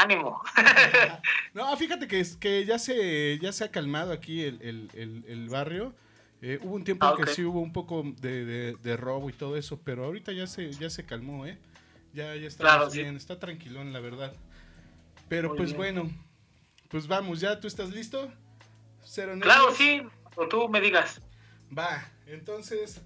ánimo. no, fíjate que, que ya, se, ya se ha calmado aquí el, barrio. Eh, hubo un tiempo en que ah, sí hubo un poco de, robo y todo eso, pero ahorita ya se, ya se calmó, ¿eh? Ya, ya está bien, está tranquilón, la verdad. Pero pues bueno, pues vamos, ¿ya tú estás listo? claro, sí, o tú me digas. Va, entonces,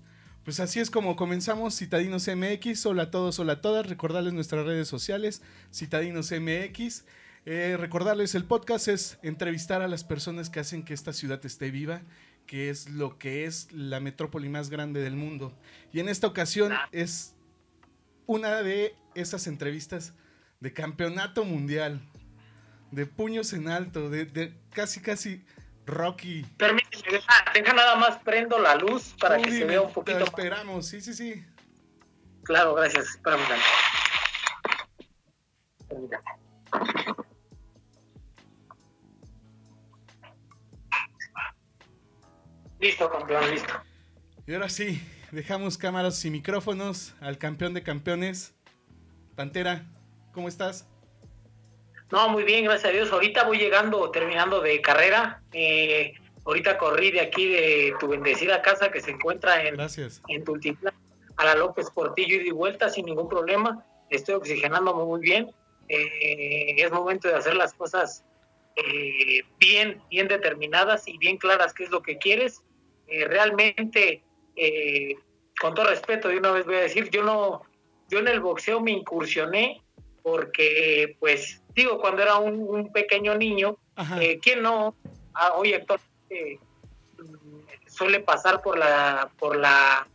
pues así es como comenzamos Citadinos MX. Hola a todos, hola a todas. Recordarles nuestras redes sociales, Citadinos MX. Eh, recordarles el podcast es entrevistar a las personas que hacen que esta ciudad esté viva, que es lo que es la metrópoli más grande del mundo. Y en esta ocasión ah. es una de esas entrevistas de campeonato mundial, de puños en alto, de casi casi Rocky. Permíteme, deja, nada más prendo la luz para que se vea un poquito. Te esperamos, sí, sí, sí. Claro, gracias. Espérame Listo, campeón, listo. Y ahora sí, dejamos cámaras y micrófonos al campeón de campeones. Pantera, ¿cómo estás? No, muy bien, gracias a Dios. Ahorita voy llegando, terminando de carrera. Eh, ahorita corrí de aquí de tu bendecida casa que se encuentra en, en Tultiplán a la López Portillo y de vuelta sin ningún problema. Estoy oxigenando muy bien. Eh, es momento de hacer las cosas eh, bien, bien determinadas y bien claras qué es lo que quieres. realmente, con todo respeto, de una vez voy a decir, yo no, yo en el boxeo me incursioné porque pues digo, cuando era un, pequeño niño, eh, ¿quién no? Ah, hoy actualmente mm, suele pasar por la, por la,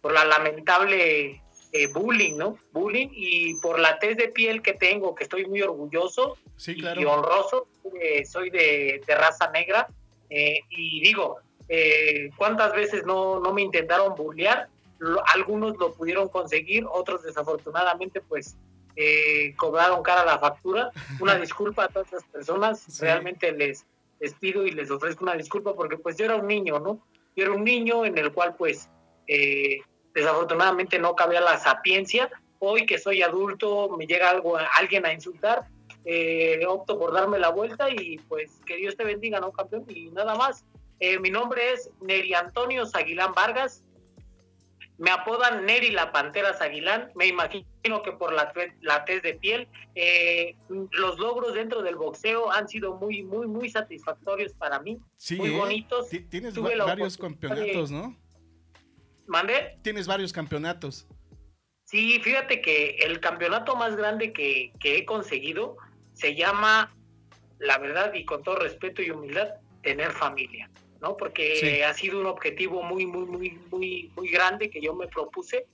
por la lamentable eh, bullying, ¿no? Bullying y por la tez de piel que tengo, que estoy muy orgulloso y, honroso, eh, soy de, raza negra y digo, ¿cuántas veces no, no me intentaron bullear? algunos lo pudieron conseguir, otros desafortunadamente pues eh, cobraron cara la factura. Una disculpa a todas esas personas, realmente les, les pido y les ofrezco una disculpa porque pues yo era un niño, ¿no? Yo era un niño en el cual pues eh, desafortunadamente no cabía la sapiencia. Hoy que soy adulto me llega algo, alguien a insultar, eh, opto por darme la vuelta y pues que Dios te bendiga, ¿no, campeón? Y nada más. Eh, mi nombre es Neri Antonio Zaguilán Vargas, me apodan Neri la Pantera Aguilán, me imagino que por la, la tez de piel. Eh, los logros dentro del boxeo han sido muy, muy, muy satisfactorios para mí. Sí, muy ¿eh? bonitos. Tienes varios campeonatos, ¿no? ¿Mandé? Tienes varios campeonatos. Sí, fíjate que el campeonato más grande que, que he conseguido se llama, la verdad y con todo respeto y humildad, tener familia. ¿No? Porque ha sido un objetivo muy, muy, muy, muy, muy grande que yo me propuse.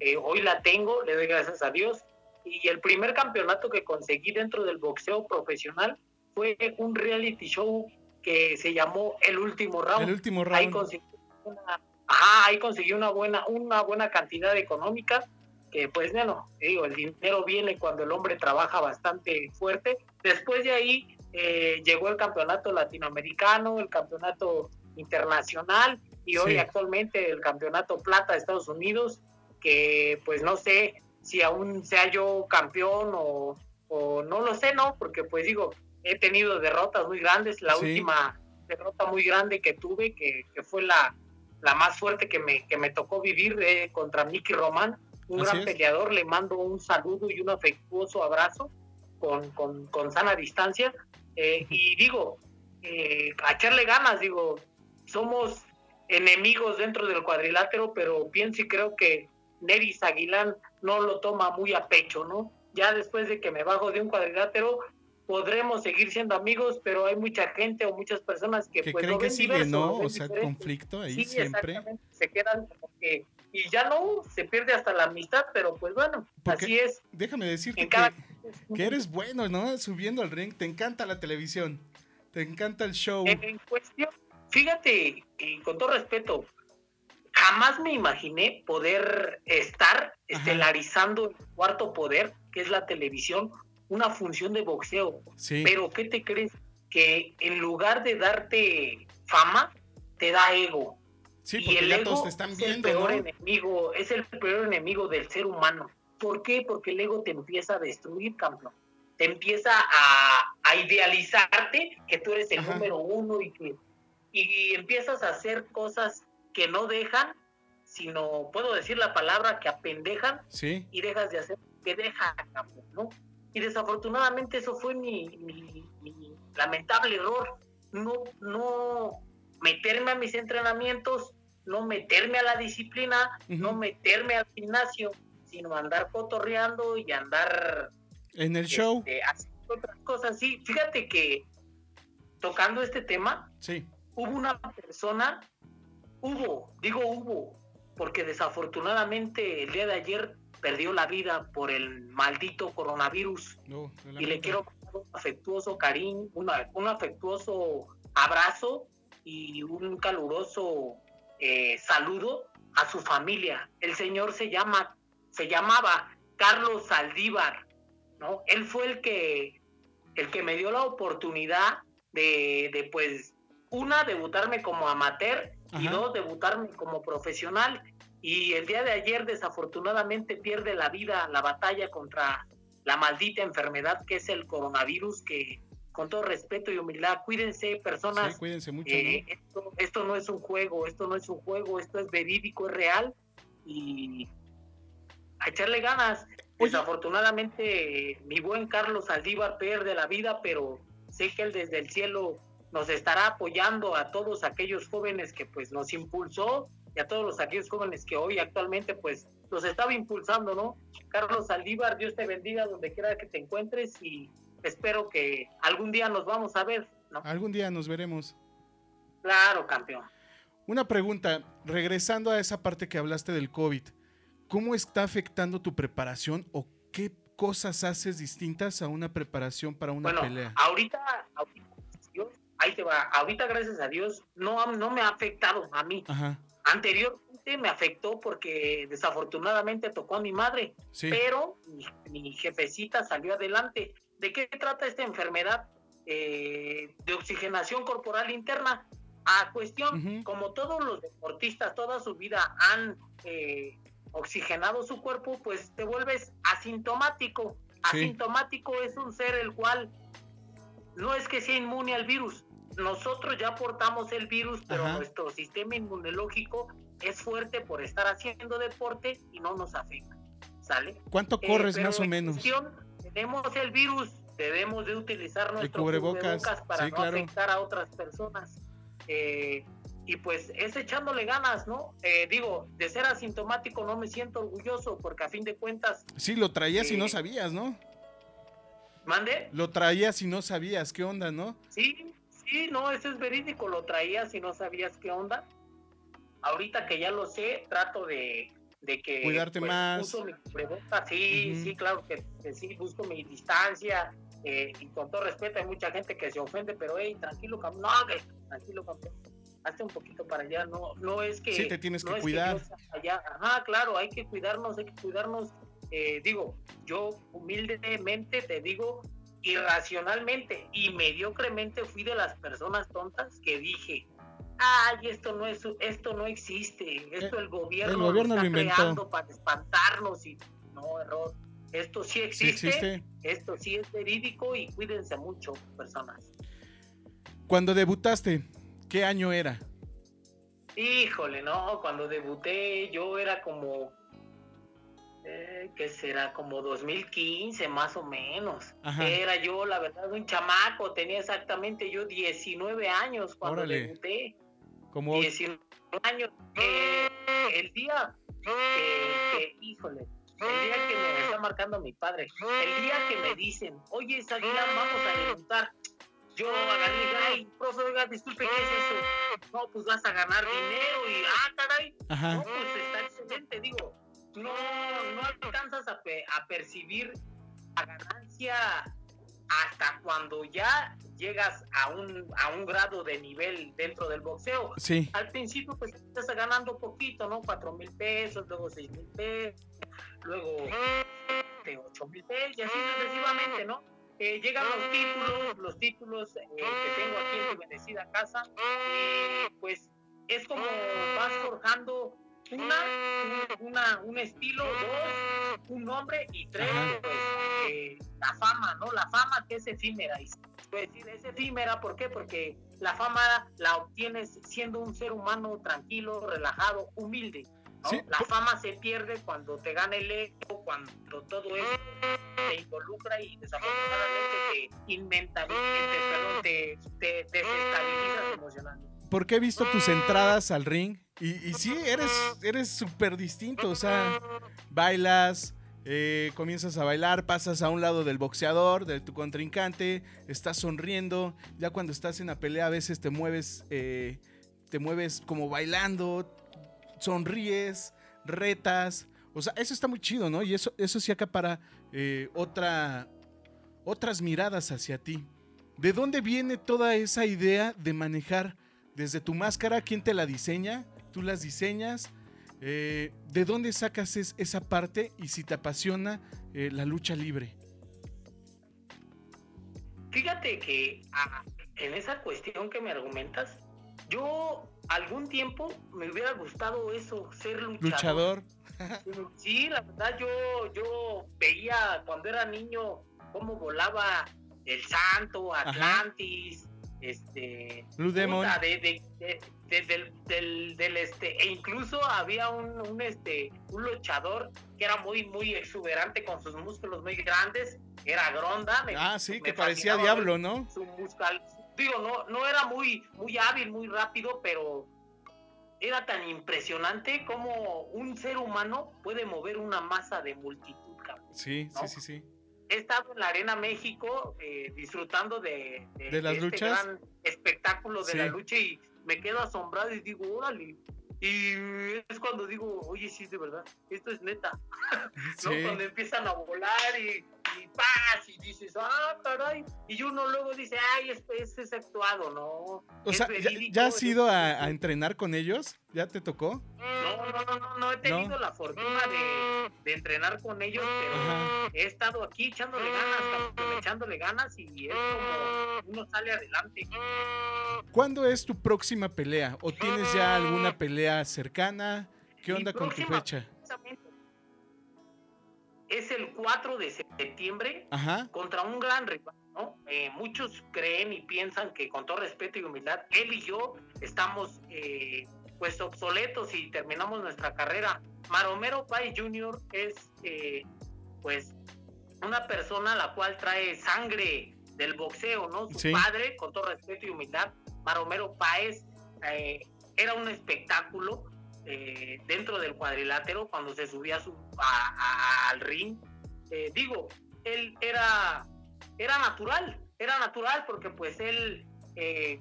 Eh, hoy la tengo, le doy gracias a Dios. Y el primer campeonato que conseguí dentro del boxeo profesional fue un reality show que se llamó El Último Round. El Último Round. Ahí conseguí una, ajá, ahí conseguí una buena, una buena cantidad económica que pues bueno, digo, el dinero viene cuando el hombre trabaja bastante fuerte. Después de ahí eh, llegó el campeonato latinoamericano, el campeonato internacional y hoy actualmente el campeonato plata de Estados Unidos, que pues no sé si aún sea yo campeón o, no lo sé, ¿no? Porque pues digo, he tenido derrotas muy grandes, la última derrota muy grande que tuve, que, fue la, la más fuerte que me, que me tocó vivir eh, contra Mickey Román, un gran peleador, le mando un saludo y un afectuoso abrazo con, con, con sana distancia eh, y digo, eh, a echarle ganas, digo, somos enemigos dentro del cuadrilátero, pero pienso y creo que Neris Aguilán no lo toma muy a pecho, ¿no? Ya después de que me bajo de un cuadrilátero, podremos seguir siendo amigos, pero hay mucha gente o muchas personas que, pues creen que sigue, ¿no? O sea, conflicto ahí siempre. Se quedan como que y ya no, se pierde hasta la amistad, pero pues bueno, así es. Déjame decirte que, eres bueno, ¿no? Subiendo al ring, te encanta la televisión, te encanta el show. En cuestión, fíjate, y con todo respeto, jamás me imaginé poder estar estelarizando el cuarto poder, que es la televisión, una función de boxeo. Pero ¿qué te crees? Que en lugar de darte fama, te da ego. Sí, porque y el ego te están viendo, es el peor enemigo, es el peor enemigo del ser humano. ¿Por qué? Porque el ego te empieza a destruir, campeón. empieza a, idealizarte que tú eres el número uno y que y empiezas a hacer cosas que no dejan, sino puedo decir la palabra que apendejan sí. y dejas de hacer que dejan, ¿no? Y desafortunadamente eso fue mi, mi, lamentable error, no, no meterme a mis entrenamientos, no meterme a la disciplina, no meterme al gimnasio, sino andar cotorreando y andar en el show. Este, haciendo otras cosas. Sí, fíjate que tocando este tema, sí. hubo una persona, hubo, digo hubo, porque desafortunadamente el día de ayer perdió la vida por el maldito coronavirus. y le quiero un afectuoso cariño, un afectuoso abrazo y un caluroso eh, saludo a su familia. El señor se llama, se llamaba Carlos Saldívar, ¿no? Él fue el que, el que me dio la oportunidad de, de pues, una, debutarme como amateur y dos, debutarme como profesional. Y el día de ayer, desafortunadamente, pierde la vida la batalla contra la maldita enfermedad que es el coronavirus, que con todo respeto y humildad, cuídense, personas. Sí, cuídense mucho. Eh, esto, no es un juego, esto no es un juego, esto es verídico, es real. Y a echarle ganas. Desafortunadamente, mi buen Carlos Aldívar pierde la vida, pero sé que él desde el cielo nos estará apoyando a todos aquellos jóvenes que pues nos impulsó y a todos los aquellos jóvenes que hoy actualmente pues los estaba impulsando, ¿no? Carlos Aldívar, Dios te bendiga donde quiera que te encuentres y espero que algún día nos vamos a ver, ¿no? Algún día nos veremos. Claro, campeón. Una pregunta, regresando a esa parte que hablaste del COVID, ¿cómo está afectando tu preparación o qué cosas haces distintas a una preparación para una pelea? Ahorita, ahorita, ahí te va, ahorita gracias a Dios no, no me ha afectado a mí. Ajá. Anteriormente me afectó porque desafortunadamente tocó a mi madre, pero mi, jefecita salió adelante. ¿De qué trata esta enfermedad eh, de oxigenación corporal interna? A cuestión, como todos los deportistas toda su vida han eh, oxigenado su cuerpo, pues te vuelves asintomático. Asintomático es un ser el cual no es que sea inmune al virus, nosotros ya portamos el virus, pero nuestro sistema inmunológico es fuerte por estar haciendo deporte y no nos afecta. ¿Sale? ¿Cuánto eh, corres más o menos? Tenemos el virus, debemos de utilizar nuestro cubrebocas, para no afectar a otras personas. Eh, y pues es echándole ganas, ¿no? Eh, digo, de ser asintomático no me siento orgulloso porque a fin de cuentas... Sí, lo traías y no sabías, ¿no? ¿Mande? Lo traías y no sabías, ¿qué onda, no? Sí, Sí, no, eso es verídico, lo traías y no sabías qué onda. Ahorita que ya lo sé, trato de, que... Cuidarte pues, más. sí, sí, claro que, sí, busco mi distancia eh, y con todo respeto hay mucha gente que se ofende, pero hey, tranquilo, no, tranquilo, campeón. Hazte un poquito para allá, no, no es que... Sí, te tienes que cuidar. Ajá, claro, hay que cuidarnos, hay que cuidarnos. Eh, digo, yo humildemente te digo, irracionalmente y mediocremente fui de las personas tontas que dije, ay, esto no es esto no existe, esto el gobierno, lo está creando para espantarnos y no error. Esto sí existe, esto sí es verídico y cuídense mucho, personas. Cuando debutaste, ¿qué año era? Híjole, no, cuando debuté yo era como eh, que será como 2015 más o menos. Era yo, la verdad, un chamaco, tenía exactamente yo 19 años cuando debuté. Como 19 años. Eh, el día que, híjole, el día que me está marcando mi padre, el día que me dicen, oye, Saguila, vamos a debutar. Yo agarré dije, ay, profe, oiga, disculpe, ¿qué es eso? No, pues vas a ganar dinero y, ah, caray. No, pues está excelente, digo no, no alcanzas a, a percibir la ganancia hasta cuando ya llegas a un, a un grado de nivel dentro del boxeo. Sí. Al principio pues estás ganando poquito, ¿no? Cuatro mil pesos, luego seis mil pesos, luego de ocho mil pesos y así sucesivamente, ¿no? Eh, llegan los títulos, los títulos eh, que tengo aquí en tu bendecida casa, y pues es como vas forjando una, una, un estilo, dos, un nombre y tres, pues, eh, la fama, ¿no? La fama que es efímera. Y pues es efímera, ¿por qué? Porque la fama la obtienes siendo un ser humano tranquilo, relajado, humilde. La fama se pierde cuando te gana el ego, cuando todo eso te involucra y desafortunadamente te inventa, perdón, te, te desestabilizas emocionalmente. Porque he visto tus entradas al ring y, y sí, eres eres súper distinto, o sea, bailas, eh, comienzas a bailar, pasas a un lado del boxeador, de tu contrincante, estás sonriendo, ya cuando estás en la pelea a veces te mueves, eh, te mueves como bailando, sonríes, retas. O sea, eso está muy chido, ¿no? Y eso, eso sí acapara eh, otra, otras miradas hacia ti. ¿De dónde viene toda esa idea de manejar desde tu máscara? ¿Quién te la diseña? ¿Tú las diseñas? Eh, ¿De dónde sacas esa parte y si te apasiona eh, la lucha libre? Fíjate que ah, en esa cuestión que me argumentas, yo algún tiempo me hubiera gustado eso, ser luchador. Luchador. sí, la verdad yo, yo veía cuando era niño cómo volaba el Santo, Atlantis, este Blue Demon. De, del, del, este, e incluso había un, un, este, un luchador que era muy, muy exuberante con sus músculos muy grandes, era Gronda. ah, sí, que parecía diablo, ¿no? Su, muscal, digo, no, no era muy, muy hábil, muy rápido, pero era tan impresionante como un ser humano puede mover una masa de multitud. sí, sí, sí, sí. He estado en la Arena México eh, disfrutando de, de, las este gran espectáculo de la lucha y me quedo asombrado y digo, órale, y es cuando digo, oye, sí, de verdad, esto es neta. ¿No? Cuando empiezan a volar y, y paz, y dices, ah, caray. Y uno luego dice, ay, es, es, es actuado, ¿no? O sea, ¿ya, has ido a, a, entrenar con ellos? ¿Ya te tocó? No, no, no, no, no he tenido la fortuna de, de, entrenar con ellos, pero he estado aquí echándole ganas, echándole ganas y es como uno sale adelante. ¿Cuándo es tu próxima pelea? ¿O tienes ya alguna pelea cercana? ¿Qué onda con tu fecha? Es el 4 de septiembre contra un gran rival. ¿no? Eh, muchos creen y piensan que con todo respeto y humildad, él y yo estamos eh, pues obsoletos y terminamos nuestra carrera. Maromero Pai Jr. es eh, pues una persona la cual trae sangre del boxeo, ¿no? Su padre, con todo respeto y humildad, Maromero Páez, era un espectáculo dentro del cuadrilátero cuando se subía su, al ring. Eh, digo, él era, era natural, era natural porque pues él,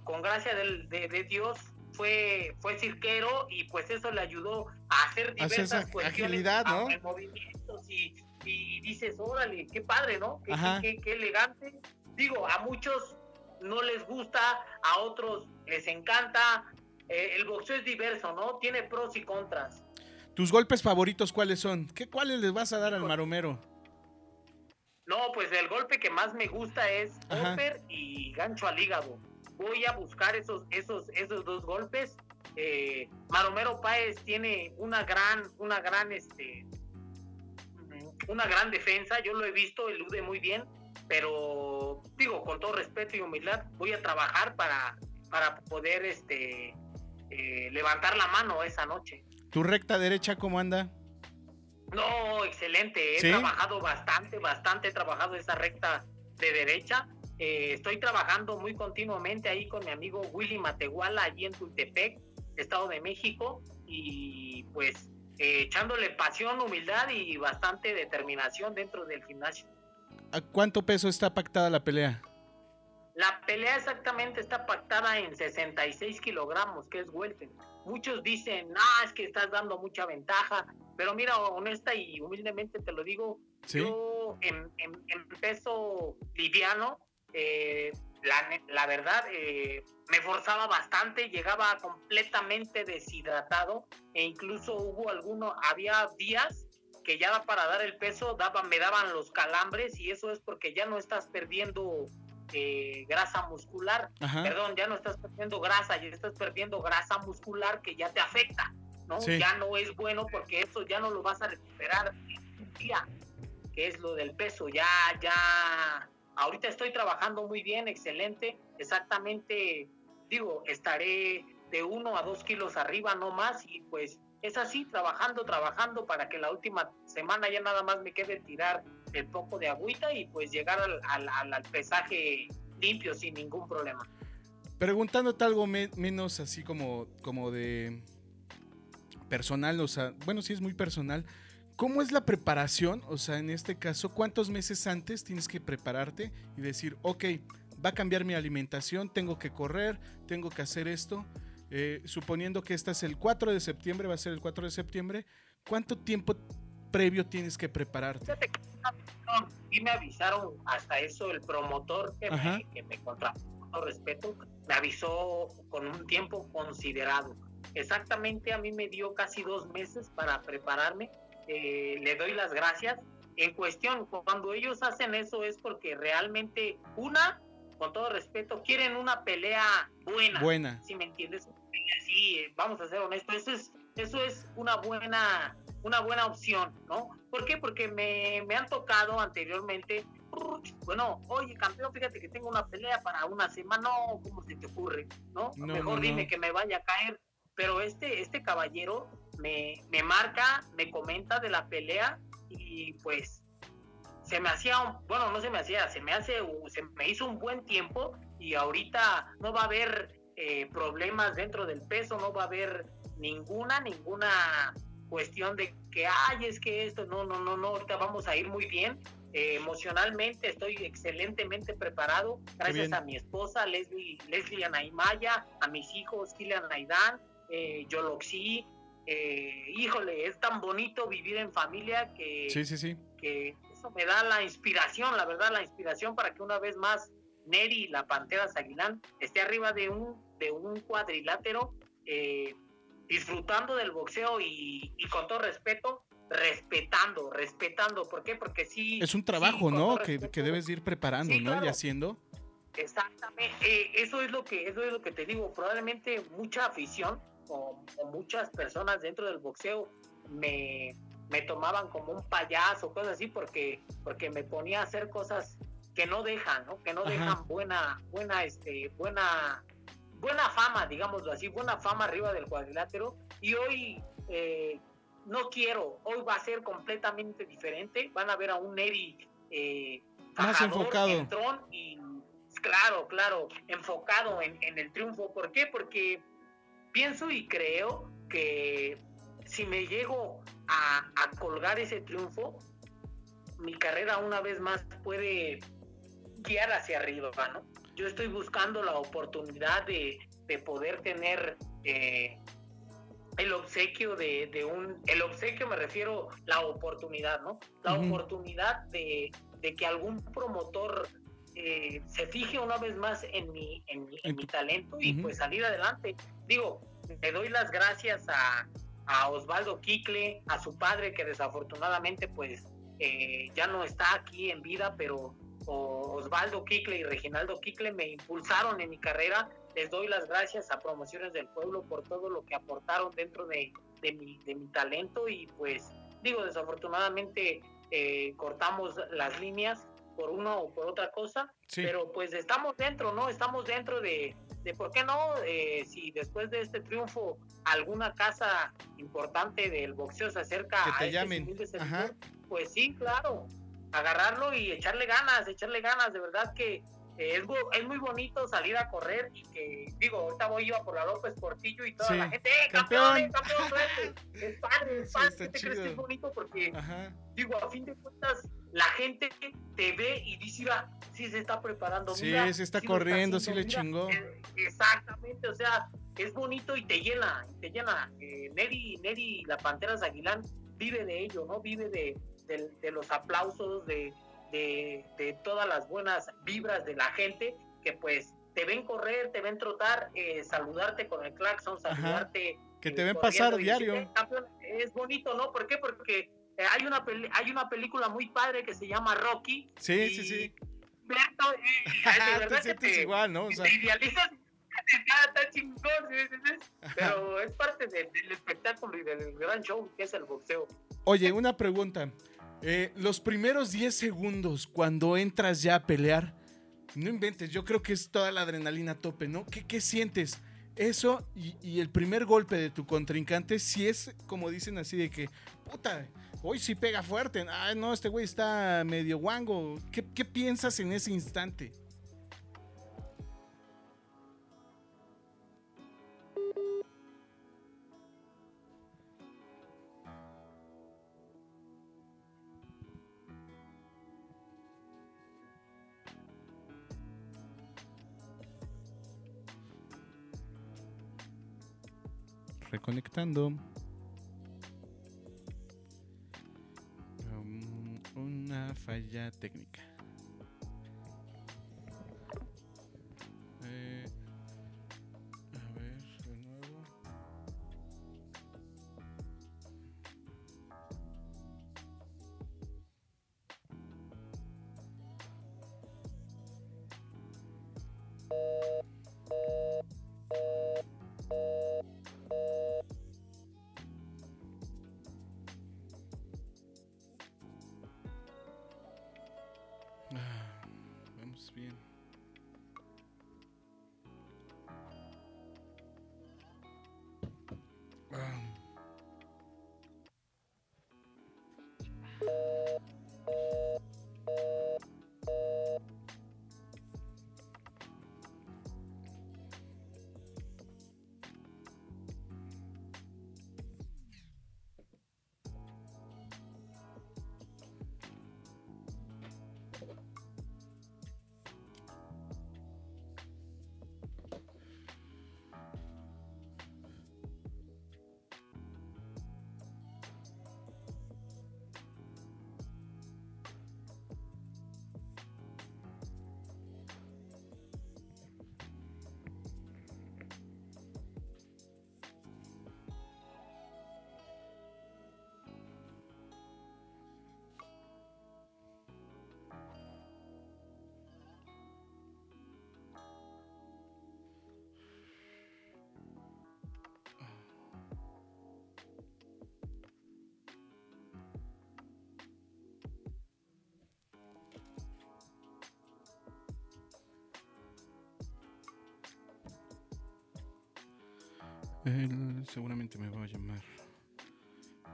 con gracia de, Dios, fue, fue cirquero y pues eso le ayudó a hacer diversas cuestiones, ¿no? movimientos y, y, dices, órale, qué padre, ¿no? qué, qué elegante. Digo, a muchos no les gusta, a otros les encanta. Eh, el boxeo es diverso, ¿no? Tiene pros y contras. ¿Tus golpes favoritos cuáles son? ¿Qué cuáles les vas a dar al maromero? No, pues el golpe que más me gusta es upper y gancho al hígado. Voy a buscar esos, esos, esos dos golpes. Eh, Maromero Páez tiene una gran, una gran, este, una gran defensa. Yo lo he visto, elude muy bien pero digo, con todo respeto y humildad, voy a trabajar para, para poder este, eh, levantar la mano esa noche. ¿Tu recta derecha cómo anda? No, excelente. He trabajado bastante, bastante. He trabajado esa recta de derecha. Eh, estoy trabajando muy continuamente ahí con mi amigo Willy Matehuala, allí en Tultepec, Estado de México. Y pues eh, echándole pasión, humildad y bastante determinación dentro del gimnasio. ¿A cuánto peso está pactada la pelea? La pelea exactamente está pactada en 66 kilogramos, que es welter. Muchos dicen, ah, es que estás dando mucha ventaja, pero mira, honesta y humildemente te lo digo, yo en, peso liviano, eh, la, verdad, eh, me forzaba bastante, llegaba completamente deshidratado e incluso hubo alguno, había días que ya para dar el peso daban, me daban los calambres y eso es porque ya no estás perdiendo eh, grasa muscular, perdón, ya no estás perdiendo grasa, ya estás perdiendo grasa muscular que ya te afecta, ¿no? Ya no es bueno porque eso ya no lo vas a recuperar en un día, que es lo del peso. Ya, ya, ahorita estoy trabajando muy bien, excelente, exactamente, digo, estaré de uno a dos kilos arriba, no más, y pues es así, trabajando, trabajando para que la última semana ya nada más me quede tirar el poco de agüita y pues llegar al, al, pesaje limpio sin ningún problema. Preguntándote algo menos así como, como de personal, o sea, bueno, sí es muy personal. ¿Cómo es la preparación? O sea, en este caso, ¿cuántos meses antes tienes que prepararte y decir, ok, va a cambiar mi alimentación, tengo que correr, tengo que hacer esto? Eh, suponiendo que esta es el 4 de septiembre, va a ser el 4 de septiembre, ¿cuánto tiempo previo tienes que prepararte? Y me avisaron hasta eso el promotor que me, que me contrató, con respeto, me avisó con un tiempo considerado. Exactamente a mí me dio casi dos meses para prepararme. Eh, le doy las gracias. En cuestión, cuando ellos hacen eso es porque realmente, una, con todo respeto, quieren una pelea buena. Buena. Si me entiendes, sí, vamos a ser honestos, eso es, eso es una buena, una buena opción, ¿no? ¿Por qué? Porque me, me han tocado anteriormente, bueno, oye, campeón, fíjate que tengo una pelea para una semana, no, ¿cómo se te ocurre? ¿No? Mejor dime que me vaya a caer. Pero este, este caballero me, me marca, me comenta de la pelea y pues se me hacía, bueno, no se me hacía, se me hace, se me hizo un buen tiempo y ahorita no va a haber eh, problemas dentro del peso, no va a haber ninguna, ninguna cuestión de que, ay, es que esto, no, no, no, no, ahorita vamos a ir muy bien. Eh, emocionalmente estoy excelentemente preparado, gracias a mi esposa Leslie, Leslie Anaimaya, a mis hijos Kilian Aidan, eh, Yoloxi, eh, híjole, es tan bonito vivir en familia que, sí, sí, sí. que me da la inspiración, la verdad, la inspiración para que una vez más Neri, la Pantera Aguilán, esté arriba de un, de un cuadrilátero, eh, disfrutando del boxeo y, con todo respeto, respetando, respetando. ¿Por qué? Porque sí. Es un trabajo, ¿no? Que, debes ir preparando, ¿no? Y haciendo. Exactamente. Eh, eso es lo que, eso es lo que te digo. Probablemente mucha afición o muchas personas dentro del boxeo me, me tomaban como un payaso, cosas así, porque, porque me ponía a hacer cosas que no dejan, ¿no? Que no dejan buena, buena, este, buena, buena fama, digámoslo así, buena fama arriba del cuadrilátero. Y hoy eh, no quiero, hoy va a ser completamente diferente. Van a ver a un Neri eh, más enfocado. y claro, claro, enfocado en, en el triunfo. ¿Por qué? Porque pienso y creo que si me llego a, colgar ese triunfo, mi carrera una vez más puede guiar hacia arriba, ¿no? Yo estoy buscando la oportunidad de, poder tener eh, el obsequio de, un, el obsequio me refiero la oportunidad, ¿no? La oportunidad de, que algún promotor eh, se fije una vez más en mi, en mi, talento y pues salir adelante. Digo, le doy las gracias a, a Osvaldo Quicle, a su padre que desafortunadamente pues eh, ya no está aquí en vida, pero Osvaldo Quicle y Reginaldo Quicle me impulsaron en mi carrera. Les doy las gracias a Promociones del Pueblo por todo lo que aportaron dentro de, mi, de mi talento y pues digo, desafortunadamente eh, cortamos las líneas por una o por otra cosa, pero pues estamos dentro, ¿no? Estamos dentro de, de por qué no, eh, si después de este triunfo alguna casa importante del boxeo se acerca a te este pues sí, claro, agarrarlo y echarle ganas, echarle ganas, de verdad que es, es, muy bonito salir a correr y que, digo, ahorita voy yo a por la López Portillo y toda la gente, ¡eh, campeón! ¡Eh, campeón! es padre, es padre, ¿qué te crees que es bonito? Porque, digo, a fin de cuentas, la gente te ve y dice, va, sí se está preparando. Sí, se está corriendo, sí le chingó. Eh, exactamente, o sea, es bonito y te llena, te llena. Eh, Neri, Neri, la Panteras Aguilán, vive de ello, ¿no? Vive de, de, los aplausos, de, de, todas las buenas vibras de la gente que pues te ven correr, te ven trotar, eh, saludarte con el claxon, saludarte. Que te ven pasar diario. es bonito, ¿no? ¿Por qué? Porque eh, hay, una hay una película muy padre que se llama Rocky. Sí, sí, sí. de verdad te igual, ¿no? te idealizas, está chingón, pero es parte del espectáculo y del gran show que es el boxeo. Oye, una pregunta. Eh, los primeros 10 segundos cuando entras ya a pelear, no inventes, yo creo que es toda la adrenalina a tope, ¿no? ¿Qué, qué sientes? Eso y, el primer golpe de tu contrincante, si es como dicen así de que, puta, hoy sí pega fuerte, ay no, este güey está medio guango. ¿Qué, qué piensas en ese instante? Reconectando. Um, una falla técnica. Eh, a ver, de nuevo. Él seguramente me va a llamar.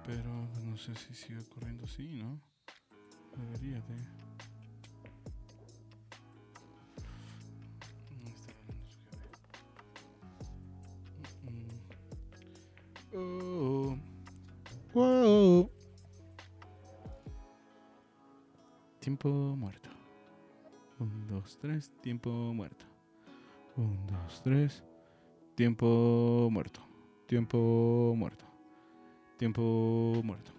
Pero no sé si sigue corriendo así, ¿no? Debería de. Oh. Wow. Tiempo muerto. Un, dos, tres. Tiempo muerto. Un, dos, tres. Tiempo muerto. Tiempo muerto. Tiempo muerto.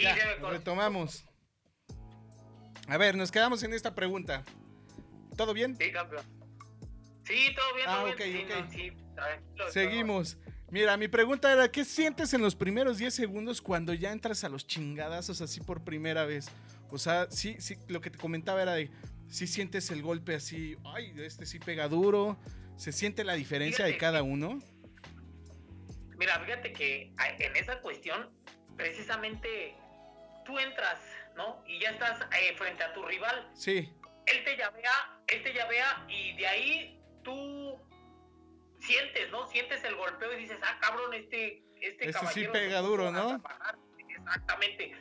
Ya retomamos. A ver, nos quedamos en esta pregunta. ¿Todo bien? Sí, campeón. Sí, todo bien. Ah, ok, ok. Seguimos. Mira, mi pregunta era, ¿qué sientes en los primeros 10 segundos cuando ya entras a los chingadazos así por primera vez? O sea, sí, sí, lo que te comentaba era de, si sientes el golpe así, ay, este sí pega duro, ¿se siente la diferencia de cada uno? Mira, fíjate que en esa cuestión precisamente tú entras, ¿no? Y ya estás eh, frente a tu rival. Sí. Él te llavea, él te llavea y de ahí tú sientes, ¿no? Sientes el golpeo y dices, ah, cabrón, este, este, este sí pega duro, ¿no? Exactamente.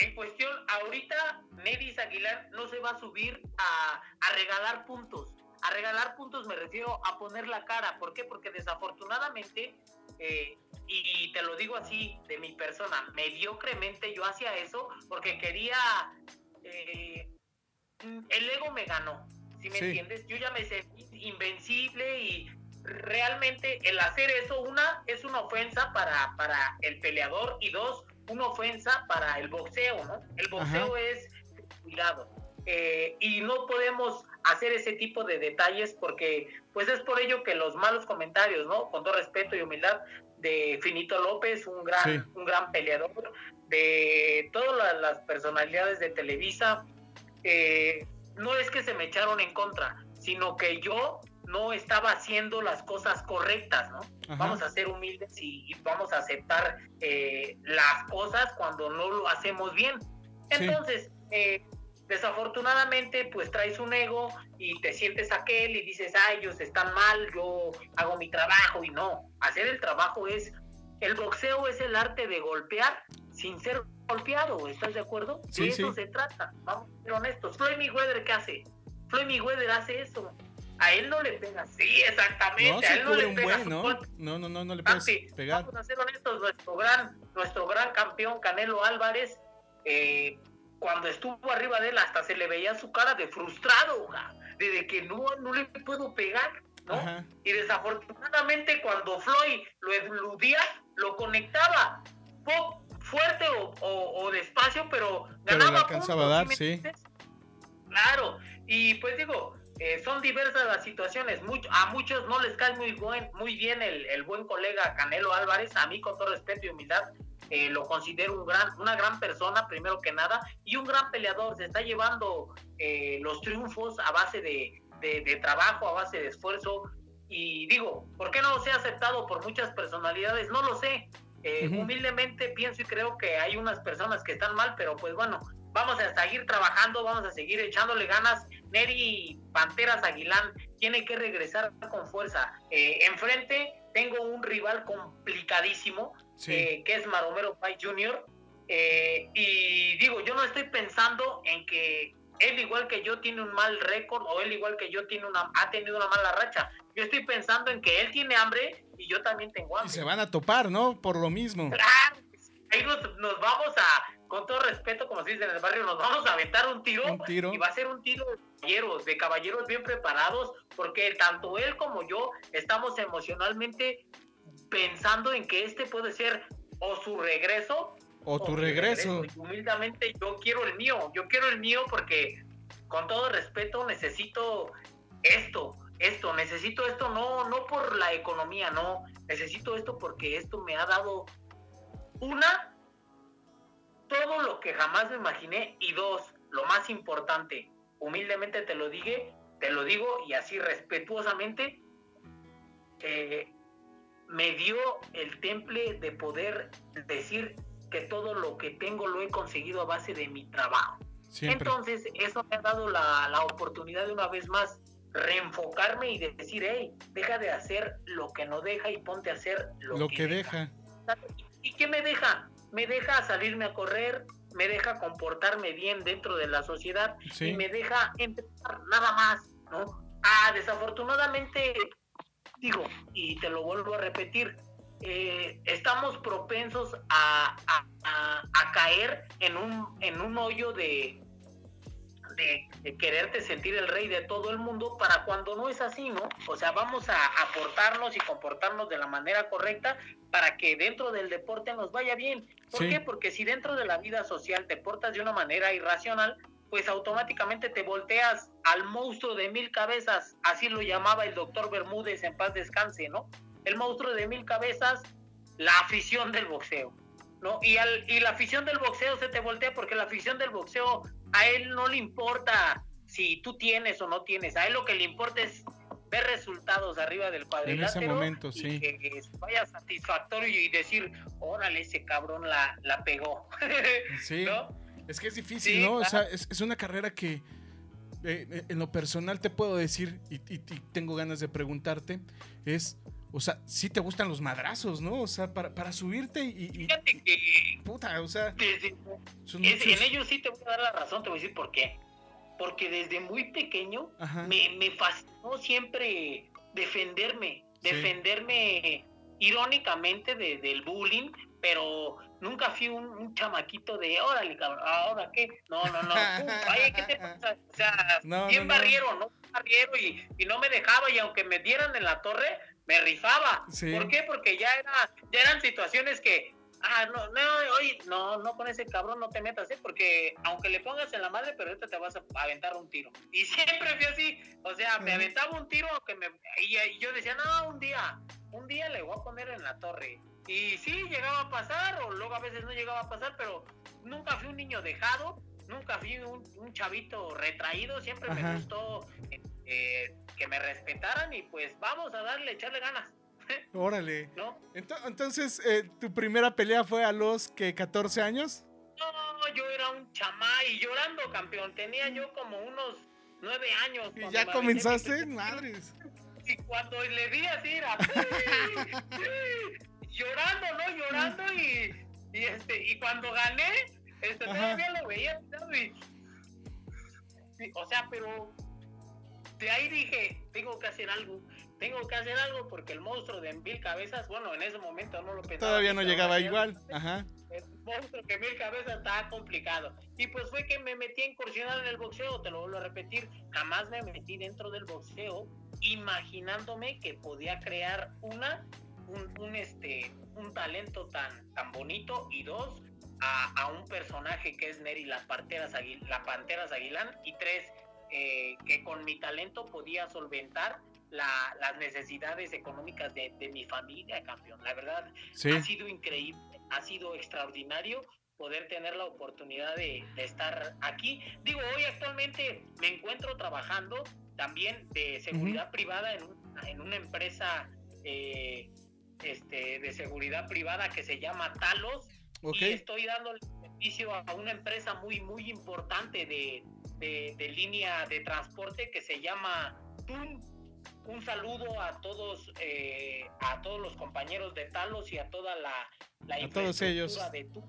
en cuestión, ahorita Nedis Aguilar no se va a subir a, a regalar puntos. A regalar puntos me refiero a poner la cara. ¿Por qué? Porque desafortunadamente eh, y te lo digo así de mi persona, mediocremente yo hacía eso porque quería, eh, el ego me ganó, si me entiendes? Yo ya me sentí invencible y realmente el hacer eso, una, es una ofensa para, para el peleador y dos, una ofensa para el boxeo, ¿no? El boxeo es cuidado. Eh, y no podemos hacer ese tipo de detalles porque pues es por ello que los malos comentarios, ¿no? Con todo respeto y humildad de Finito López, un gran, un gran peleador, de todas las, personalidades de Televisa, eh, no es que se me echaron en contra, sino que yo no estaba haciendo las cosas correctas, ¿no? Vamos a ser humildes y, vamos a aceptar eh, las cosas cuando no lo hacemos bien. Entonces, eh, desafortunadamente pues traes un ego y te sientes aquel y dices, ah, ellos están mal, yo hago mi trabajo y no, hacer el trabajo es, el boxeo es el arte de golpear sin ser golpeado, ¿estás de acuerdo? de eso se trata, vamos a ser honestos. Floyd Mayweather, ¿qué hace? Floyd Mayweather hace eso. A él no le pega, sí, exactamente. a él no le pega. ¿no? no, no, no, no le puedes pegar. Vamos a ser honestos, nuestro gran, nuestro gran campeón Canelo Álvarez eh, cuando estuvo arriba de él hasta se le veía su cara de frustrado, de que no, no le puedo pegar, ¿no? Y desafortunadamente cuando Floyd lo eludía, lo conectaba fuerte o, despacio, pero ganaba. alcanzaba a dar, sí. Claro, y pues digo, eh, son diversas las situaciones. a muchos no les cae muy, buen, muy bien el, el, buen colega Canelo Álvarez. A mí, con todo respeto y humildad, eh, lo considero un gran, una gran persona, primero que nada, y un gran peleador. Se está llevando eh, los triunfos a base de, de, trabajo, a base de esfuerzo. Y digo, ¿por qué no se ha aceptado por muchas personalidades? No lo sé. Eh, humildemente pienso y creo que hay unas personas que están mal, pero pues bueno, vamos a seguir trabajando, vamos a seguir echándole ganas. Neri Panteras Aguilán tiene que regresar con fuerza. enfrente tengo un rival complicadísimo, eh, que es Maromero Pai Jr. Eh, y digo, yo no estoy pensando en que él igual que yo tiene un mal récord o él igual que yo tiene una, ha tenido una mala racha. Yo estoy pensando en que él tiene hambre y yo también tengo hambre. Y se van a topar, ¿no? Por lo mismo. Claro, ahí nos, vamos a, con todo respeto, como se dice en el barrio, nos vamos a aventar un tiro, un tiro. y va a ser un tiro de caballeros, de caballeros bien preparados, porque tanto él como yo estamos emocionalmente pensando en que este puede ser o su regreso o tu regreso. humildemente yo quiero el mío, yo quiero el mío porque con todo respeto necesito esto, esto, necesito esto no no por la economía, no, necesito esto porque esto me ha dado una todo lo que jamás me imaginé y dos, lo más importante, humildemente te lo dije, te lo digo y así respetuosamente eh, me dio el temple de poder decir que todo lo que tengo lo he conseguido a base de mi trabajo. Entonces, eso me ha dado la, oportunidad de una vez más reenfocarme y decir, hey, deja de hacer lo que no deja y ponte a hacer lo, que, deja. ¿Y qué me deja? Me deja salirme a correr, me deja comportarme bien dentro de la sociedad y me deja empezar nada más, ¿no? Ah, desafortunadamente digo, y te lo vuelvo a repetir, eh, estamos propensos a, caer en un, en un hoyo de, de, quererte sentir el rey de todo el mundo para cuando no es así, ¿no? O sea, vamos a aportarnos y comportarnos de la manera correcta para que dentro del deporte nos vaya bien. ¿Por qué? Porque si dentro de la vida social te portas de una manera irracional, pues automáticamente te volteas al monstruo de mil cabezas, así lo llamaba el doctor Bermúdez en paz descanse, ¿no? El monstruo de mil cabezas, la afición del boxeo, ¿no? Y, al, y la afición del boxeo se te voltea porque la afición del boxeo a él no le importa si tú tienes o no tienes, a él lo que le importa es ver resultados arriba del cuadrilátero. En ese momento, sí. Que, vaya satisfactorio y decir, órale, ese cabrón la, la pegó. sí. Es que es difícil, ¿no? O sea, es, una carrera que eh, eh, en lo personal te puedo decir, y, tengo ganas de preguntarte, es, o sea, sí te gustan los madrazos, ¿no? O sea, para, subirte y, Fíjate que... Puta, o sea... En ellos sí te voy a dar la razón, te voy a decir por qué. Porque desde muy pequeño me, me, fascinó siempre defenderme, defenderme irónicamente del bullying, pero nunca fui un, chamaquito de, órale, cabrón, ¿ahora qué? No, no, no, ay, ¿qué te pasa? O sea, bien barriero, ¿no? Barriero y, y, no me dejaba y aunque me dieran en la torre, me rifaba. ¿Por qué? Porque ya, era, ya eran situaciones que, ah, no, no, oye, no, no con ese cabrón no te metas, ¿eh? Porque aunque le pongas en la madre, pero ahorita te vas a aventar un tiro. Y siempre fui así, o sea, me aventaba un tiro aunque me, y, y yo decía, no, un día, un día le voy a poner en la torre y sí, llegaba a pasar, o luego a veces no llegaba a pasar, pero nunca fui un niño dejado, nunca fui un, chavito retraído, siempre me gustó eh, que me respetaran y pues vamos a darle, echarle ganas. Órale. ¿No? Entonces, eh, ¿tu primera pelea fue a los que 14 años? No, yo era un chamá y llorando, campeón. Tenía yo como unos 9 años. ¿Y ya comenzaste? Madres. Y cuando le di así era... llorando, ¿no? Llorando y, y, este, y cuando gané, este, todavía lo veía y, o sea, pero de ahí dije, tengo que hacer algo, tengo que hacer algo porque el monstruo de mil cabezas, bueno, en ese momento no lo pensaba. Todavía no llegaba igual, ajá. El monstruo que mil cabezas estaba complicado. Y pues fue que me metí a incursionar en el boxeo, te lo vuelvo a repetir, jamás me metí dentro del boxeo imaginándome que podía crear una un, este, un talento tan, tan bonito y dos, a, un personaje que es Neri la Panteras, la Panteras Aguilán y tres, eh, que con mi talento podía solventar las necesidades económicas de, mi familia, campeón. La verdad, ha sido increíble, ha sido extraordinario poder tener la oportunidad de, estar aquí. Digo, hoy actualmente me encuentro trabajando también de seguridad privada en, en, una empresa eh, este, de seguridad privada que se llama Talos. Y estoy dando el servicio a una empresa muy, muy importante de, de, línea de transporte que se llama TUM. Un saludo a todos, eh, a todos los compañeros de Talos y a toda la, la infraestructura de TUM,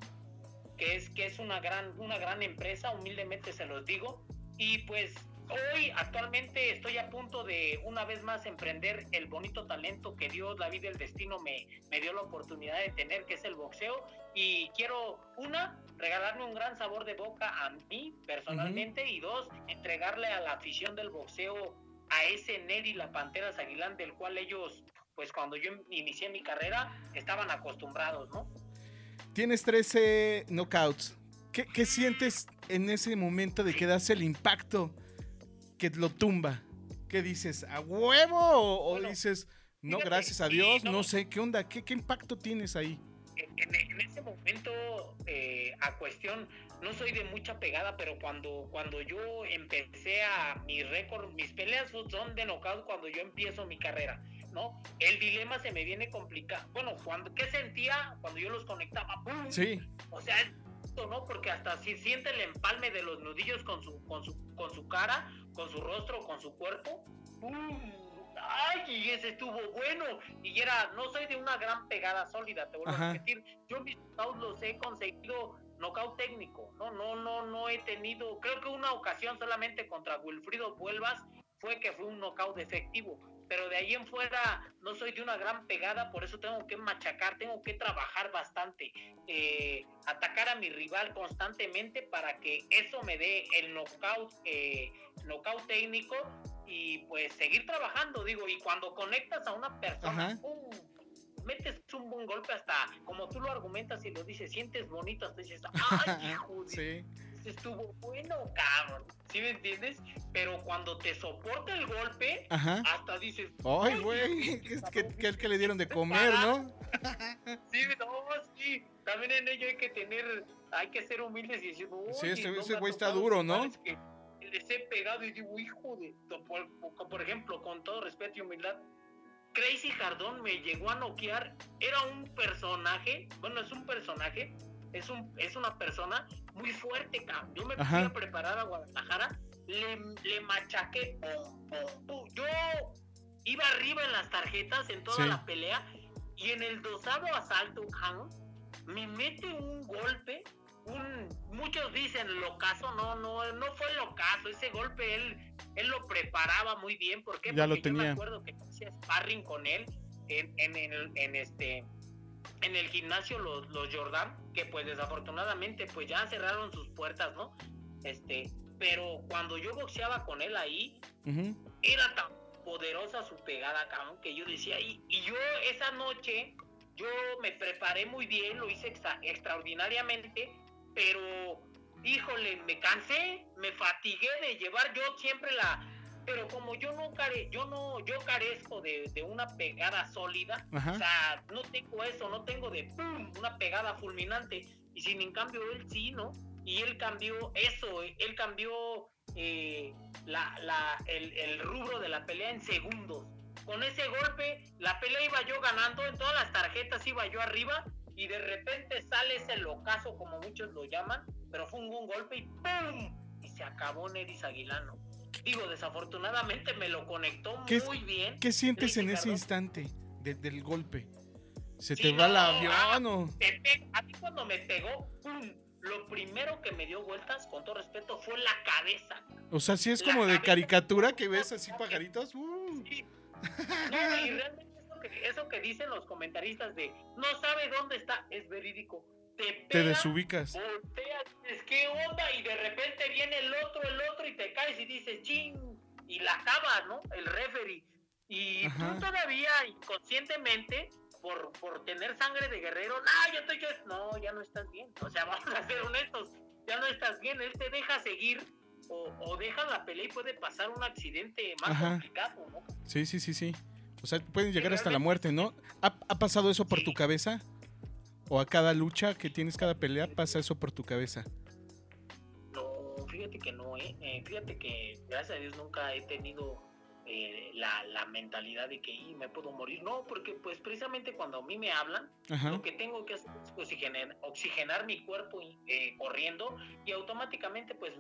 que es, que es una gran, una gran empresa, humildemente se los digo. Y pues hoy actualmente estoy a punto de una vez más emprender el bonito talento que Dios, la vida y el destino me, me dio la oportunidad de tener, que es el boxeo. Y quiero, una, regalarme un gran sabor de boca a mí personalmente y dos, entregarle a la afición del boxeo a ese Neddy La Panteras Aguilán del cual ellos, pues cuando yo inicié mi carrera, estaban acostumbrados, ¿no? Tienes 13 knockouts. ¿Qué, ¿Qué, sientes en ese momento de que das el impacto que lo tumba? ¿Qué dices? ¿A huevo? ¿O, dices, no, gracias a Dios? No, sé, ¿qué onda? ¿Qué, qué impacto tienes ahí? En, ese momento, eh, a cuestión, no soy de mucha pegada, pero cuando, cuando yo empecé a mi récord, mis peleas son de knockout cuando yo empiezo mi carrera, ¿no? El dilema se me viene complicado. Bueno, cuando, ¿qué sentía cuando yo los conectaba? ¡Pum! Sí. O sea, ¿no? Porque hasta si siente el empalme de los nudillos con su, con su, con su cara, con su rostro, con su cuerpo. ¡Ay! Y ese estuvo bueno. Y era, no soy de una gran pegada sólida, te vuelvo a repetir. Yo mis knockouts los he conseguido knockout técnico. No, no, no, no he tenido, creo que una ocasión solamente contra Wilfrido Vuelvas fue que fue un knockout efectivo pero de ahí en fuera no soy de una gran pegada, por eso tengo que machacar, tengo que trabajar bastante, eh, atacar a mi rival constantemente para que eso me dé el knockout, eh, knockout técnico y pues seguir trabajando, digo, y cuando conectas a una persona, metes un buen golpe hasta, como tú lo argumentas y lo dices, sientes bonito, hasta dices, ay, hijo, sí estuvo bueno, cabrón. ¿Sí me entiendes? Pero cuando te soporta el golpe, hasta dices. Ay, güey, que, que, es que le dieron de comer, ¿no? sí, no, sí. También en ello hay que tener, hay que ser humildes y decir, sí, ese, güey está duro, ¿no? les he pegado y digo, hijo de, por, por ejemplo, con todo respeto y humildad, Crazy Jardón me llegó a noquear, era un personaje, bueno, es un personaje, es, un, es una persona muy fuerte, cabrón. Yo me fui a preparar a Guadalajara, le, le machaqué, yo iba arriba en las tarjetas en toda la pelea y en el dosado asalto, cabrón, me mete un golpe un, muchos dicen locazo, no, no, no fue locazo, ese golpe él, él lo preparaba muy bien, ¿por qué? Ya Porque lo tenía. yo me acuerdo que hacía sparring con él en, en, en, este en el gimnasio los, los Jordan, que pues desafortunadamente pues ya cerraron sus puertas, ¿no? Este, pero cuando yo boxeaba con él ahí, era tan poderosa su pegada, cabrón, que yo decía, y, y yo esa noche, yo me preparé muy bien, lo hice extraordinariamente, pero híjole, me cansé, me fatigué de llevar yo siempre la, pero como yo no care, yo no, yo carezco de, una pegada sólida, o sea, no tengo eso, no tengo de pum, una pegada fulminante, y sin en cambio él sí, ¿no? Y él cambió eso, él cambió eh, la, la, el, el rubro de la pelea en segundos. Con ese golpe, la pelea iba yo ganando, en todas las tarjetas iba yo arriba, y de repente sale ese locazo, como muchos lo llaman, pero fue un, golpe y ¡pum! Y se acabó Nedis Aguilano. Digo, desafortunadamente me lo conectó muy bien. ¿Qué sientes en ese instante del golpe? ¿Se te va el avión ah, o...? a mí cuando me pegó, ¡pum! Lo primero que me dio vueltas, con todo respeto, fue la cabeza. O sea, si es como de caricatura que ves así pajaritos. ¡uh! Sí. No, y realmente eso que dicen los comentaristas de no sabe dónde está, es verídico. Te, te desubicas. Volteas, dices, ¿qué onda? Y de repente viene el otro, el otro, y te caes y dices, ching, y la acaba, ¿no? El referee. Y tú todavía inconscientemente, por, por tener sangre de guerrero, no, yo estoy yo, no, ya no estás bien. O sea, vamos a ser honestos, ya no estás bien, él te deja seguir o, o deja la pelea y puede pasar un accidente más complicado, ¿no? Sí, sí, sí, sí. O sea, pueden llegar hasta la muerte, ¿no? ¿Ha, pasado eso por tu cabeza? ¿O a cada lucha que tienes, cada pelea, pasa eso por tu cabeza? No, fíjate que no, ¿eh? ¿eh? fíjate que gracias a Dios nunca he tenido eh, la, la, mentalidad de que me puedo morir. No, porque pues precisamente cuando a mí me hablan, lo que tengo que hacer es oxigenar, oxigenar mi cuerpo eh, corriendo y automáticamente pues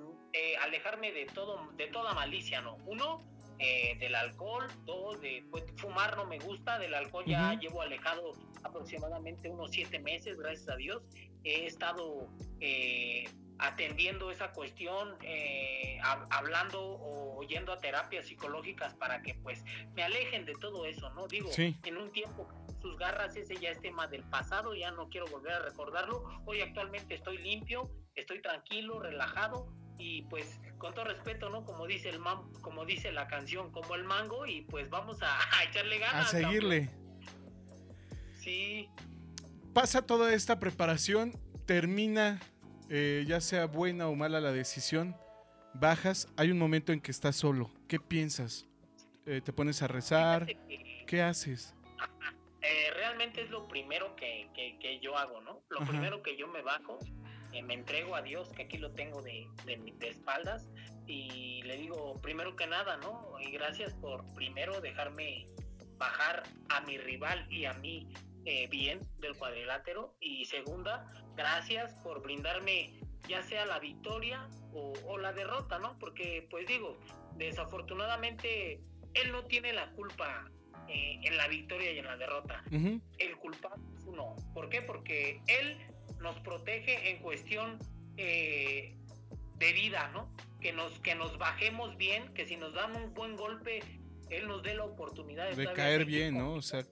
alejarme de todo de toda malicia, ¿no? Uno, eh, del alcohol, dos, de pues, fumar no me gusta, del alcohol ya llevo alejado aproximadamente unos siete meses, gracias a Dios. He estado eh, atendiendo esa cuestión, eh, hablando o yendo a terapias psicológicas para que pues me alejen de todo eso, ¿no? Digo, en un tiempo sus garras, ese ya es tema del pasado, ya no quiero volver a recordarlo. Hoy actualmente estoy limpio, estoy tranquilo, relajado y pues con todo respeto, ¿no? Como dice el como dice la canción, como el mango y pues vamos a, echarle ganas. A seguirle. Sí. Pasa toda esta preparación, termina, eh, ya sea buena o mala la decisión, bajas, hay un momento en que estás solo. ¿Qué piensas? Eh, ¿Te pones a rezar? ¿Qué haces? Eh, realmente es lo primero que, que, yo hago, ¿no? Lo primero que yo me bajo eh, me entrego a Dios, que aquí lo tengo de, de, espaldas, y le digo, primero que nada, ¿no? Y gracias por primero dejarme bajar a mi rival y a mí eh, bien del cuadrilátero, y segunda, gracias por brindarme ya sea la victoria o, la derrota, ¿no? Porque, pues digo, desafortunadamente él no tiene la culpa eh, en la victoria y en la derrota. El culpable es uno. ¿Por qué? Porque él nos protege en cuestión eh, de vida, ¿no? Que nos, que nos bajemos bien, que si nos dan un buen golpe, Él nos dé la oportunidad de, caer bien, ¿no? O sea,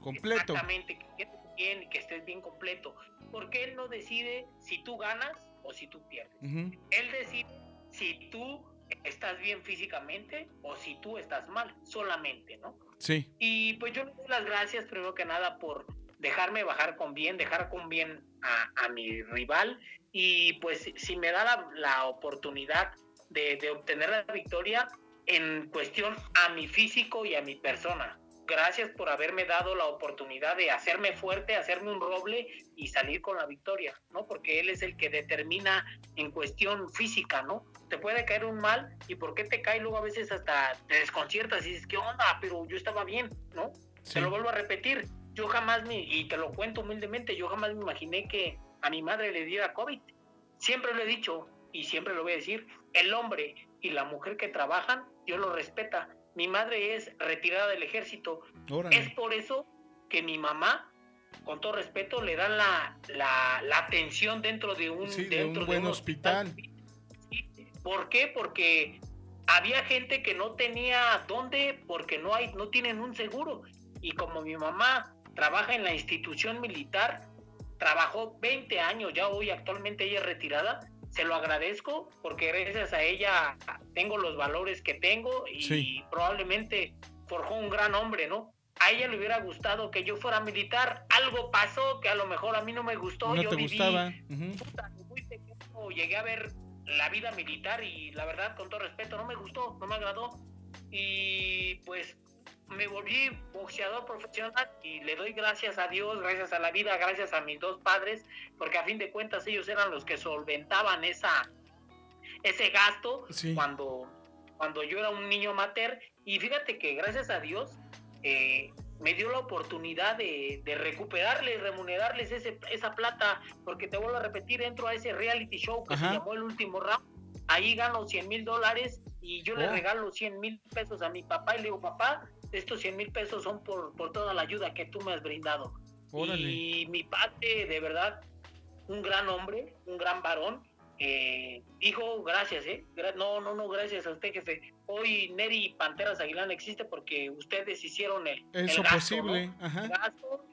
completo. Exactamente, que estés bien, que estés bien completo. Porque Él no decide si tú ganas o si tú pierdes. Él decide si tú estás bien físicamente o si tú estás mal, solamente, ¿no? Sí. Y pues yo le doy las gracias primero que nada por dejarme bajar con bien, dejar con bien a, mi rival y pues si me da la, oportunidad de, obtener la victoria en cuestión a mi físico y a mi persona. Gracias por haberme dado la oportunidad de hacerme fuerte, hacerme un roble y salir con la victoria, ¿no? Porque él es el que determina en cuestión física, ¿no? te puede caer un mal y por qué te cae luego a veces hasta te desconciertas y dices, ¿qué onda? Pero yo estaba bien, ¿no? Te lo vuelvo a repetir, yo jamás, me, y te lo cuento humildemente, yo jamás me imaginé que a mi madre le diera COVID. Siempre lo he dicho y siempre lo voy a decir, el hombre y la mujer que trabajan, Dios lo respeta. Mi madre es retirada del ejército. Es por eso que mi mamá, con todo respeto, le dan la, la, atención dentro de un, dentro buen hospital. ¿Por qué? Porque había gente que no tenía dónde porque no hay no tienen un seguro y como mi mamá trabaja en la institución militar trabajó 20 años ya hoy actualmente ella es retirada se lo agradezco porque gracias a ella tengo los valores que tengo y probablemente forjó un gran hombre no a ella le hubiera gustado que yo fuera militar algo pasó que a lo mejor a mí no me gustó no yo te viví gustaba. muy pequeño llegué a ver la vida militar y la verdad, con todo respeto, no me gustó, no me agradó. Y pues me volví boxeador profesional y le doy gracias a Dios, gracias a la vida, gracias a mis dos padres, porque a fin de cuentas ellos eran los que solventaban esa ese gasto cuando cuando yo era un niño mater y fíjate que gracias a Dios eh, me dio la oportunidad de, de recuperarles, remunerarles ese, esa plata, porque te vuelvo a repetir, entro a ese reality show que se llamó El Último Round, ahí gano 100 mil dólares y yo le oh. regalo 100 mil pesos a mi papá y le digo, papá, estos 100 mil pesos son por, por toda la ayuda que tú me has brindado. Y mi padre, de verdad, un gran hombre, un gran varón, eh, hijo, gracias, ¿eh? No, no, no, gracias a usted, jefe. Hoy Neri Panteras Aguilán existe porque ustedes hicieron el, Eso posible,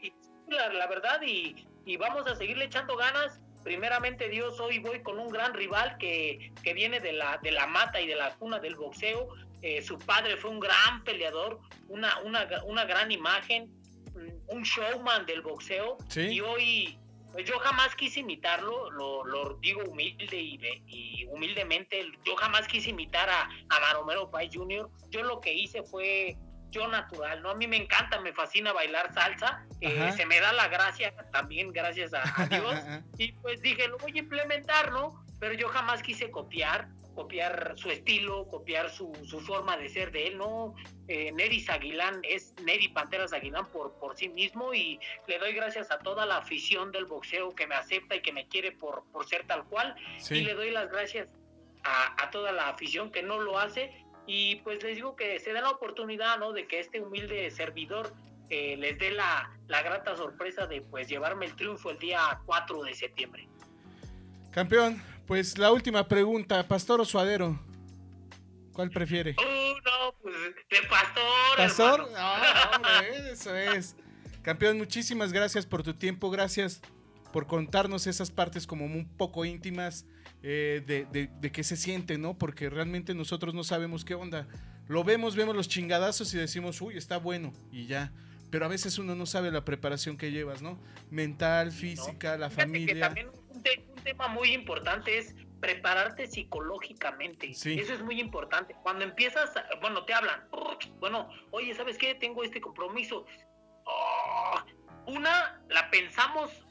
y, la, verdad, y, y, vamos a seguirle echando ganas. Primeramente Dios, hoy voy con un gran rival que, que viene de la, de la mata y de la cuna del boxeo. Eh, su padre fue un gran peleador, una, una, una gran imagen, un showman del boxeo. Y hoy pues yo jamás quise imitarlo, lo, digo humilde y, humildemente, yo jamás quise imitar a, a Maromero Pai Jr. Yo lo que hice fue yo natural, ¿no? A mí me encanta, me fascina bailar salsa, eh, se me da la gracia también gracias a, a Dios, y pues dije, lo voy a implementar, ¿no? Pero yo jamás quise copiar, copiar su estilo, copiar su, su forma de ser de él, ¿no? Eh, Neri Aguilán es Neri Panteras Aguilán por, por sí mismo y le doy gracias a toda la afición del boxeo que me acepta y que me quiere por, por ser tal cual. Y le doy las gracias a, toda la afición que no lo hace y pues les digo que se da la oportunidad, ¿no? De que este humilde servidor eh, les dé la, la grata sorpresa de pues llevarme el triunfo el día 4 de septiembre. Campeón, pues la última pregunta, ¿pastor o suadero? ¿Cuál prefiere? Uh, no, pues de pastor. ¿Pastor? Hombre, eso es. Campeón, muchísimas gracias por tu tiempo, gracias por contarnos esas partes como un poco íntimas eh, de, de, qué se siente, ¿no? Porque realmente nosotros no sabemos qué onda. Lo vemos, vemos los chingadazos y decimos, uy, está bueno, y ya. Pero a veces uno no sabe la preparación que llevas, ¿no? Mental, física, la familia un, tema muy importante es prepararte psicológicamente. Eso es muy importante. Cuando empiezas, bueno, te hablan, bueno, oye, ¿sabes qué? Tengo este compromiso. Oh, una, la pensamos,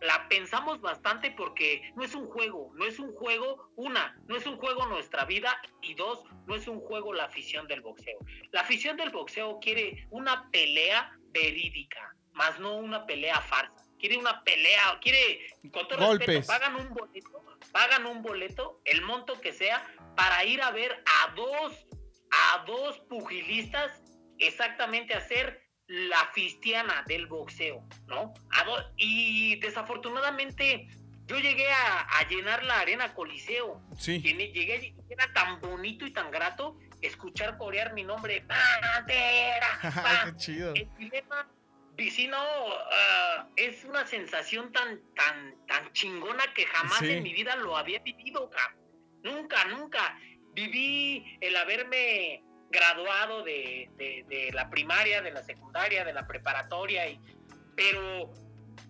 la pensamos bastante porque no es un juego, no es un juego, una, no es un juego nuestra vida y dos, no es un juego la afición del boxeo. La afición del boxeo quiere una pelea verídica, más no una pelea farsa quiere una pelea, quiere, con todo respeto, pagan un boleto, pagan un boleto, el monto que sea, para ir a ver a dos, a dos pugilistas exactamente hacer la fistiana del boxeo, ¿no? y desafortunadamente yo llegué a, llenar la arena Coliseo. Sí. Llegué, era tan bonito y tan grato escuchar corear mi nombre. ¡Pantera! ¡Qué chido! El dilema sí, no, ah, es una sensación tan, tan, tan chingona que jamás en mi vida lo había vivido, Nunca, nunca. Viví el haberme graduado de, la primaria, de la secundaria, de la preparatoria, y, pero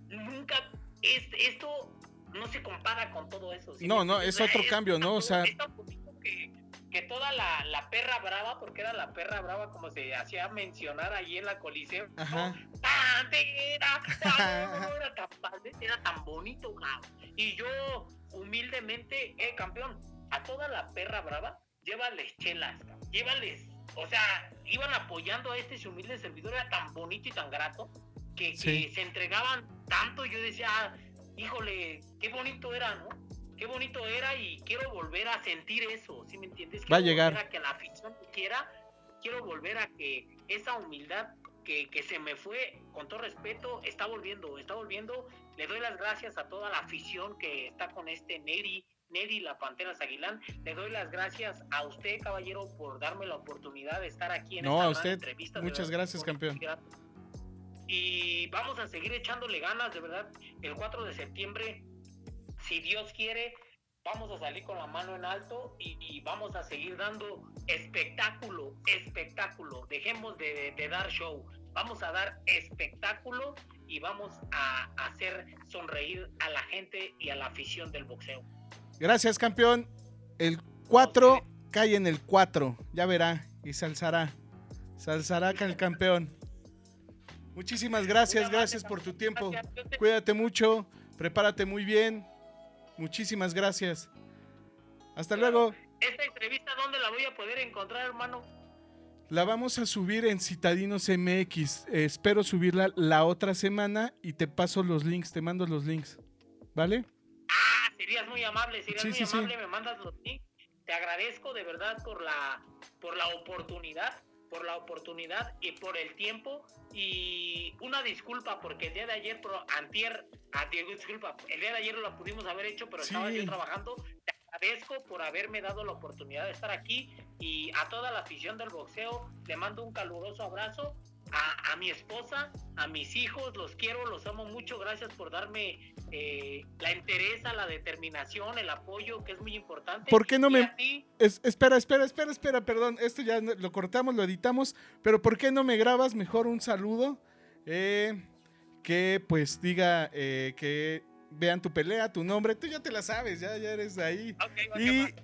nunca, es, esto no se compara con todo eso. No, no, es otro cambio, ¿no? O sea... que, que toda la, la, perra brava, porque era la perra brava como se hacía mencionar ahí en la Coliseo, Ajá. era, era, tan, bonito, cabrón. Y yo humildemente, eh, campeón, a toda la perra brava, llévales chelas, llévales, o sea, iban apoyando a este humilde servidor, era tan bonito y tan grato, que, se entregaban tanto, yo decía, ah, híjole, qué bonito era, ¿no? Qué bonito era y quiero volver a sentir eso, ¿sí me entiendes? Va a llegar. A que la afición quiera, quiero volver a que esa humildad que, que, se me fue, con todo respeto, está volviendo, está volviendo. Le doy las gracias a toda la afición que está con este Neri, Neri La Pantera Aguilán. Le doy las gracias a usted, caballero, por darme la oportunidad de estar aquí en no, esta a usted. entrevista. Muchas gracias, campeón. Y vamos a seguir echándole ganas, de verdad. El 4 de septiembre, si Dios quiere, vamos a salir con la mano en alto y, vamos a seguir dando espectáculo, espectáculo. Dejemos de, dar show, vamos a dar espectáculo y vamos a, hacer sonreír a la gente y a la afición del boxeo. Gracias, campeón. El 4 cae en el 4, ya verá, y se alzará. Se alzará con el campeón. Muchísimas gracias, gracias por tu tiempo. Cuídate mucho, prepárate muy bien. Muchísimas gracias. Hasta luego. ¿Esta entrevista dónde la voy a poder encontrar, hermano? La vamos a subir en Citadinos MX. espero subirla la otra semana y te paso los links, te mando los links. ¿Vale? Ah, serías muy amable, serías muy amable, me mandas los links. Te agradezco de verdad por la, por la oportunidad por la oportunidad y por el tiempo. Y una disculpa, porque el día de ayer, pero antier, antier, disculpa, el día de ayer lo pudimos haber hecho, pero estaba yo trabajando. Te agradezco por haberme dado la oportunidad de estar aquí y a toda la afición del boxeo le mando un caluroso abrazo a, mi esposa, a mis hijos, los quiero, los amo mucho, gracias por darme eh, la interesa, la determinación, el apoyo, que es muy importante. ¿Por qué no me... espera, espera, espera, espera, perdón, esto ya lo cortamos, lo editamos, pero ¿por qué no me grabas mejor un saludo? Eh, que pues diga eh, que vean tu pelea, tu nombre, tú ya te la sabes, ya, ya eres de ahí. y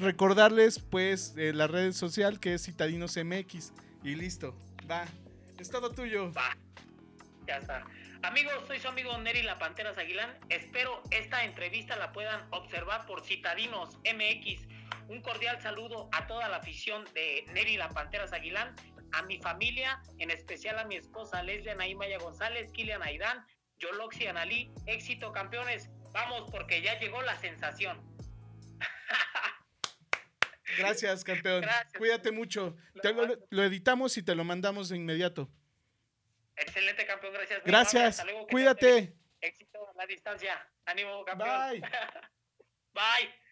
recordarles pues la red social que es Citadinos MX y listo, va. Es todo tuyo. Va. Ya está. Amigos, soy su amigo Neri La Panteras Aguilán. Espero esta entrevista la puedan observar por Citadinos MX. Un cordial saludo a toda la afición de Neri La Panteras Aguilán, a mi familia, en especial a mi esposa Leslia Naimaya González, Kilian Aidán, Yoloxi Analí. Éxito, campeones. Vamos, porque ya llegó la sensación. Gracias, campeón. Cuídate mucho. lo, editamos y te lo mandamos de inmediato. Excelente, campeón. Gracias. Gracias. Cuídate. Éxito a la distancia. Ánimo, campeón. Bye. Bye.